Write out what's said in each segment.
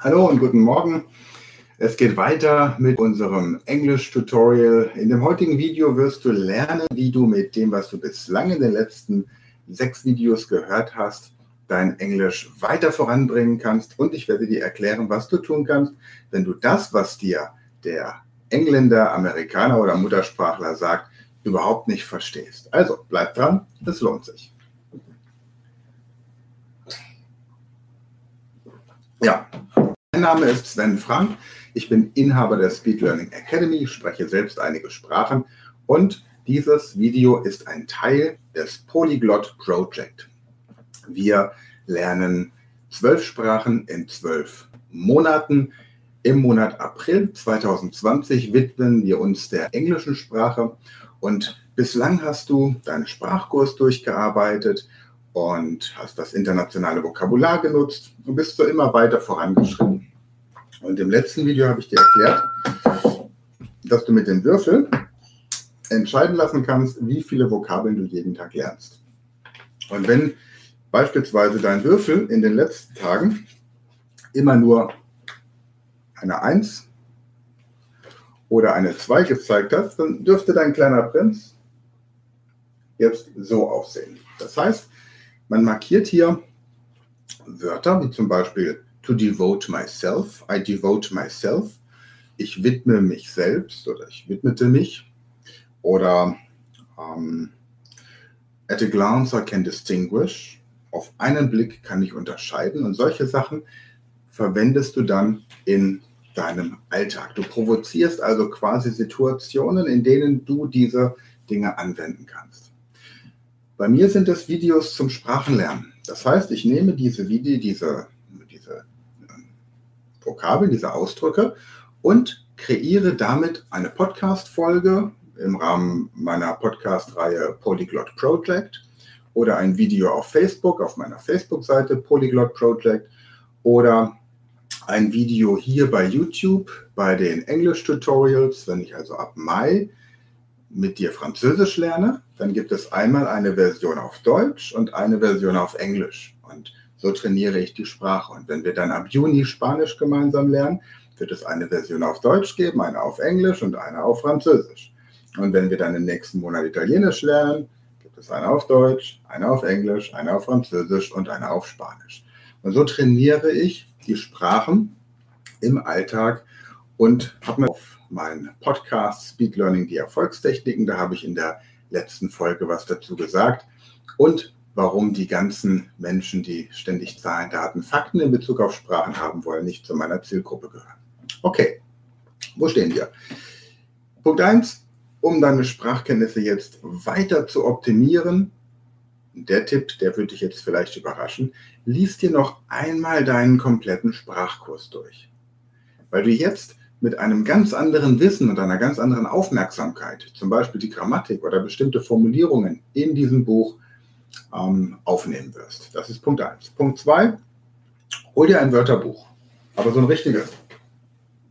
Hallo und guten Morgen. Es geht weiter mit unserem Englisch-Tutorial. In dem heutigen Video wirst du lernen, wie du mit dem, was du bislang in den letzten sechs Videos gehört hast, dein Englisch weiter voranbringen kannst. Und ich werde dir erklären, was du tun kannst, wenn du das, was dir der Engländer, Amerikaner oder Muttersprachler sagt, überhaupt nicht verstehst. Also bleib dran, es lohnt sich. Ja, mein Name ist Sven Frank. Ich bin Inhaber der Speed Learning Academy, spreche selbst einige Sprachen und dieses Video ist ein Teil des Polyglot Project. Wir lernen zwölf Sprachen in zwölf Monaten. Im Monat April 2020 widmen wir uns der englischen Sprache und bislang hast du deinen Sprachkurs durchgearbeitet und hast das internationale Vokabular genutzt und bist so immer weiter vorangeschritten. Und im letzten Video habe ich dir erklärt, dass du mit dem Würfel entscheiden lassen kannst, wie viele Vokabeln du jeden Tag lernst. Und wenn beispielsweise dein Würfel in den letzten Tagen immer nur eine 1 oder eine 2 gezeigt hat, dann dürfte dein kleiner Prinz jetzt so aussehen. Das heißt, man markiert hier Wörter wie zum Beispiel to devote myself, I devote myself, ich widme mich selbst oder ich widmete mich oder um, ähm, at a glance I can distinguish, auf einen Blick kann ich unterscheiden und solche Sachen verwendest du dann in deinem Alltag. Du provozierst also quasi Situationen, in denen du diese Dinge anwenden kannst. Bei mir sind es Videos zum Sprachenlernen. Das heißt, ich nehme diese Video, diese, Vokabeln, diese Ausdrücke und kreiere damit eine Podcast-Folge im Rahmen meiner Podcast-Reihe Polyglot Project oder ein Video auf Facebook, auf meiner Facebook-Seite Polyglot Project oder ein Video hier bei YouTube bei den Englisch-Tutorials, wenn ich also ab Mai mit dir Französisch lerne, dann gibt es einmal eine Version auf Deutsch und eine Version auf Englisch. Und so trainiere ich die Sprache. Und wenn wir dann ab Juni Spanisch gemeinsam lernen, wird es eine Version auf Deutsch geben, eine auf Englisch und eine auf Französisch. Und wenn wir dann im nächsten Monat Italienisch lernen, gibt es eine auf Deutsch, eine auf Englisch, eine auf Französisch und eine auf Spanisch. Und so trainiere ich die Sprachen im Alltag und habe mir auf meinen Podcast Speed Learning die Erfolgstechniken, da habe ich in der letzten Folge was dazu gesagt und warum die ganzen Menschen, die ständig Zahlen, Daten, Fakten in Bezug auf Sprachen haben wollen, nicht zu meiner Zielgruppe gehören. Okay, wo stehen wir? Punkt 1, um deine Sprachkenntnisse jetzt weiter zu optimieren, der Tipp, der würde dich jetzt vielleicht überraschen, liest dir noch einmal deinen kompletten Sprachkurs durch. Weil du jetzt mit einem ganz anderen Wissen und einer ganz anderen Aufmerksamkeit, zum Beispiel die Grammatik oder bestimmte Formulierungen in diesem Buch ähm, aufnehmen wirst. Das ist Punkt 1. Punkt 2, hol dir ein Wörterbuch, aber so ein richtiges.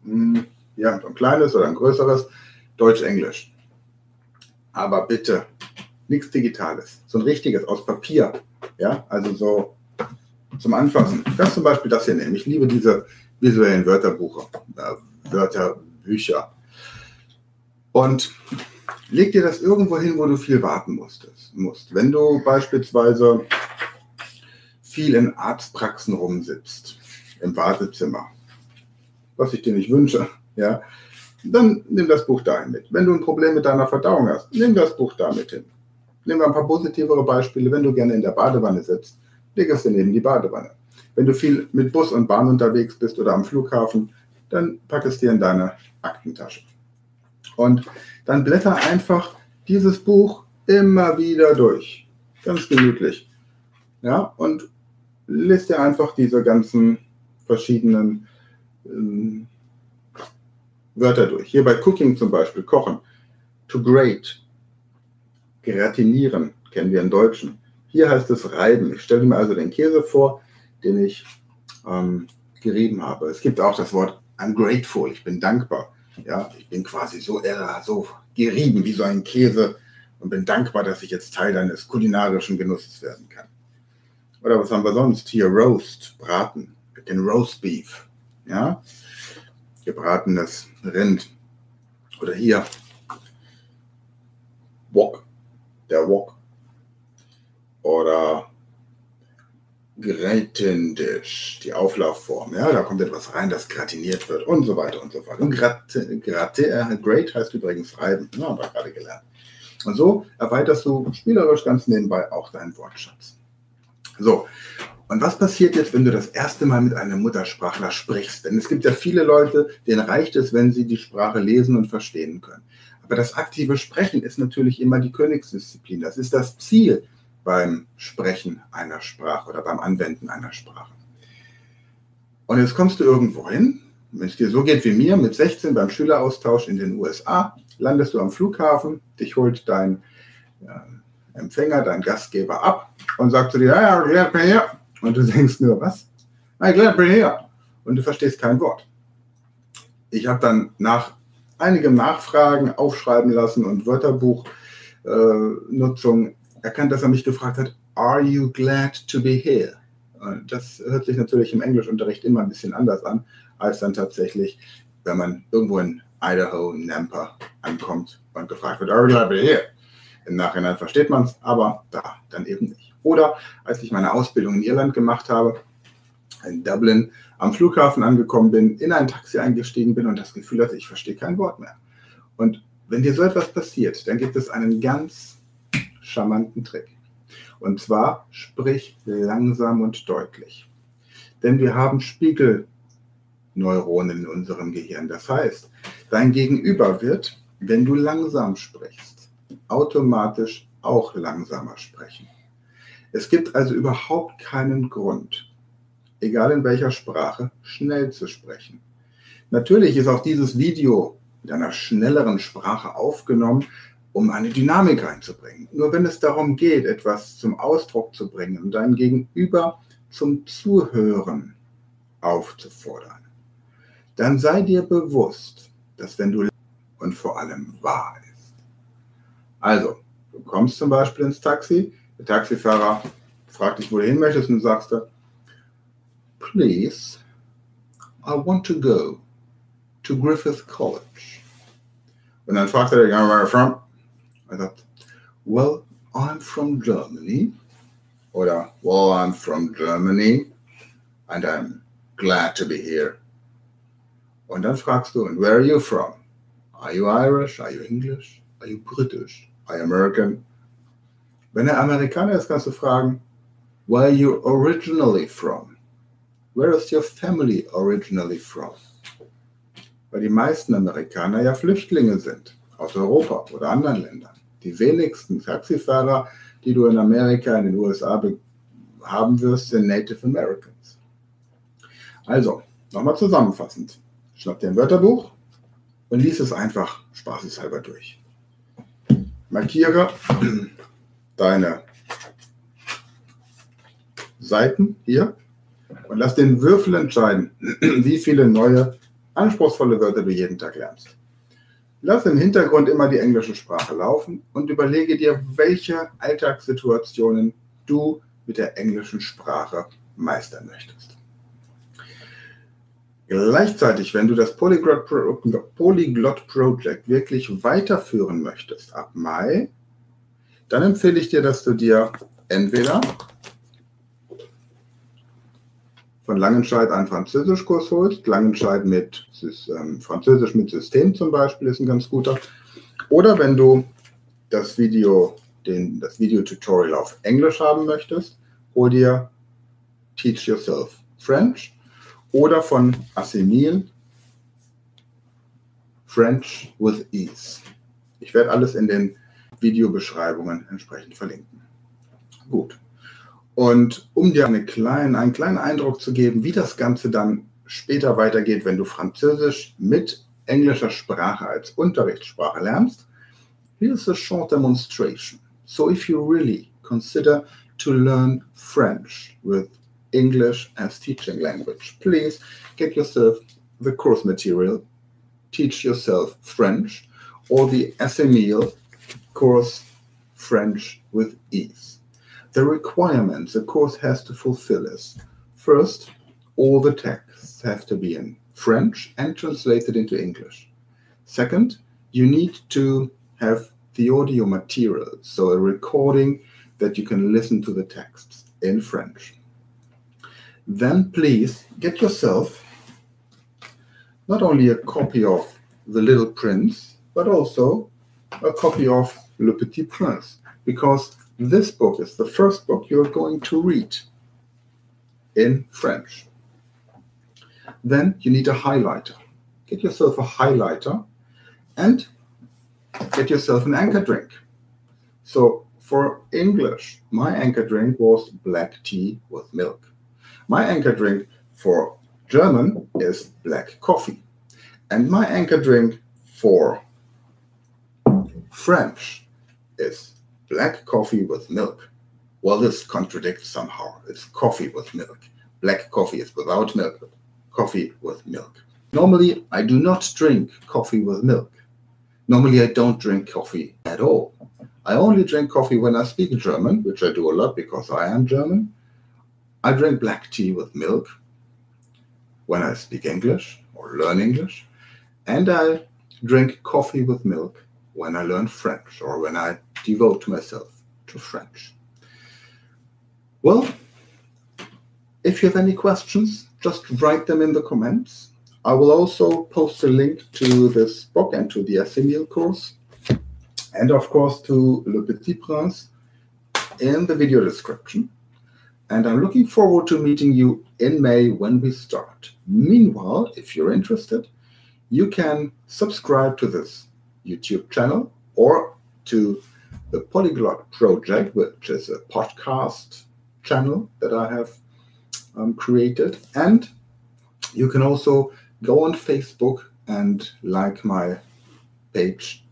Hm, ja, ein kleines oder ein größeres, Deutsch-Englisch. Aber bitte, nichts Digitales, so ein richtiges aus Papier. Ja, also so zum Anfassen. Kann zum Beispiel das hier nehmen. Ich liebe diese visuellen Wörterbuche. Wörterbücher. Und leg dir das irgendwo hin, wo du viel warten musstest, musst. Wenn du beispielsweise viel in Arztpraxen rumsitzt, im Wartezimmer, was ich dir nicht wünsche, ja, dann nimm das Buch dahin mit. Wenn du ein Problem mit deiner Verdauung hast, nimm das Buch damit hin. Nehmen wir ein paar positivere Beispiele. Wenn du gerne in der Badewanne sitzt, leg es dir neben die Badewanne. Wenn du viel mit Bus und Bahn unterwegs bist oder am Flughafen, dann pack es dir in deine Aktentasche. Und dann blätter einfach dieses Buch immer wieder durch. Ganz gemütlich. Ja, und lest dir einfach diese ganzen verschiedenen ähm, Wörter durch. Hier bei Cooking zum Beispiel, kochen. To grate, gratinieren, kennen wir im Deutschen. Hier heißt es reiben. Ich stelle mir also den Käse vor, den ich ähm, gerieben habe. Es gibt auch das Wort I'm grateful, ich bin dankbar. Ja, ich bin quasi so, äh, so gerieben wie so ein Käse und bin dankbar, dass ich jetzt Teil deines kulinarischen Genusses werden kann. Oder was haben wir sonst? Hier Roast, Braten, den Roast Beef. Ja? Gebratenes Rind. Oder hier. Wok. Der Wok. Oder Gratindisch, die Auflaufform. Ja, da kommt etwas rein, das gratiniert wird und so weiter und so fort. Und gratte, gratte, äh, great heißt übrigens reiben. Ja, haben wir gerade gelernt. Und so erweiterst du spielerisch ganz nebenbei auch deinen Wortschatz. So, und was passiert jetzt, wenn du das erste Mal mit einem Muttersprachler sprichst? Denn es gibt ja viele Leute, denen reicht es, wenn sie die Sprache lesen und verstehen können. Aber das aktive Sprechen ist natürlich immer die Königsdisziplin. Das ist das Ziel beim Sprechen einer Sprache oder beim Anwenden einer Sprache. Und jetzt kommst du irgendwo hin, wenn es dir so geht wie mir, mit 16 beim Schüleraustausch in den USA, landest du am Flughafen, dich holt dein äh, Empfänger, dein Gastgeber ab und sagt zu dir, ja, ja, ja, ja, und du denkst nur, was? Ich bin hier. Und du verstehst kein Wort. Ich habe dann nach einigem Nachfragen aufschreiben lassen und Wörterbuchnutzung äh, erkannt, dass er mich gefragt hat, Are you glad to be here? Und das hört sich natürlich im Englischunterricht immer ein bisschen anders an, als dann tatsächlich, wenn man irgendwo in Idaho, Nampa ankommt und gefragt wird, Are you glad to be here? Im Nachhinein versteht man es, aber da dann eben nicht. Oder als ich meine Ausbildung in Irland gemacht habe, in Dublin am Flughafen angekommen bin, in ein Taxi eingestiegen bin und das Gefühl hatte, ich verstehe kein Wort mehr. Und wenn dir so etwas passiert, dann gibt es einen ganz charmanten Trick. Und zwar sprich langsam und deutlich. Denn wir haben Spiegelneuronen in unserem Gehirn. Das heißt, dein Gegenüber wird, wenn du langsam sprichst, automatisch auch langsamer sprechen. Es gibt also überhaupt keinen Grund, egal in welcher Sprache, schnell zu sprechen. Natürlich ist auch dieses Video mit einer schnelleren Sprache aufgenommen, um eine Dynamik reinzubringen. Nur wenn es darum geht, etwas zum Ausdruck zu bringen und dein Gegenüber zum Zuhören aufzufordern, dann sei dir bewusst, dass wenn du und vor allem wahr ist. Also, du kommst zum Beispiel ins Taxi, der Taxifahrer fragt dich, wo du hin möchtest, und du sagst Please, I want to go to Griffith College. Und dann fragt er, where are you from? I thought, well, I'm from Germany. Oder, well, I'm from Germany and I'm glad to be here. Und dann fragst du, and where are you from? Are you Irish? Are you English? Are you British? Are you American? Wenn er Amerikaner ist, kannst du fragen, where are you originally from? Where is your family originally from? Weil die meisten Amerikaner ja Flüchtlinge sind aus Europa oder anderen Ländern. Die wenigsten Taxifahrer, die du in Amerika, in den USA haben wirst, sind Native Americans. Also, nochmal zusammenfassend. Schnapp dir ein Wörterbuch und lies es einfach spaßeshalber durch. Markiere deine Seiten hier und lass den Würfel entscheiden, wie viele neue, anspruchsvolle Wörter du jeden Tag lernst. Lass im Hintergrund immer die englische Sprache laufen und überlege dir, welche Alltagssituationen du mit der englischen Sprache meistern möchtest. Gleichzeitig, wenn du das Polyglot, Polyglot Project wirklich weiterführen möchtest, ab Mai dann empfehle ich dir, dass du dir entweder von Langenscheid einen Französischkurs holst. Langenscheid mit ähm, Französisch mit System zum Beispiel ist ein ganz guter. Oder wenn du das Video, den, das Video-Tutorial auf Englisch haben möchtest, hol dir Teach Yourself French oder von Assimil French with Ease. Ich werde alles in den Videobeschreibungen entsprechend verlinken. Gut. Und um dir eine kleinen, einen kleinen Eindruck zu geben, wie das Ganze dann später weitergeht, wenn du Französisch mit englischer Sprache als Unterrichtssprache lernst, here's a short demonstration. So if you really consider to learn French with English as teaching language, please get yourself the course material, teach yourself French, or the SMEL course French with ease. The requirements a course has to fulfill is first, all the texts have to be in French and translated into English. Second, you need to have the audio material, so a recording that you can listen to the texts in French. Then please get yourself not only a copy of The Little Prince, but also a copy of Le Petit Prince, because this book is the first book you're going to read in French. Then you need a highlighter. Get yourself a highlighter and get yourself an anchor drink. So for English, my anchor drink was black tea with milk. My anchor drink for German is black coffee. And my anchor drink for French is black coffee with milk. Well, this contradicts somehow. It's coffee with milk. Black coffee is without milk, but coffee with milk. Normally, I do not drink coffee with milk. Normally, I don't drink coffee at all. I only drink coffee when I speak German, which I do a lot because I am German. I drink black tea with milk when I speak English or learn English. And I drink coffee with milk when I learn French or when I devote myself to French. Well, if you have any questions, just write them in the comments. I will also post a link to this book and to the Assimil course, and of course to Le Petit Prince in the video description. And I'm looking forward to meeting you in May when we start. Meanwhile, if you're interested, you can subscribe to this YouTube channel or to the Polyglot Project, which is a podcast channel that I have um, created. And you can also go on Facebook and like my page,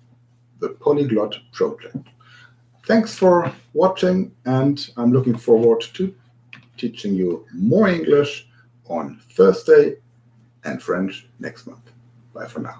the Polyglot Project. Thanks for watching, and I'm looking forward to teaching you more English on Thursday and French next month. Bye for now.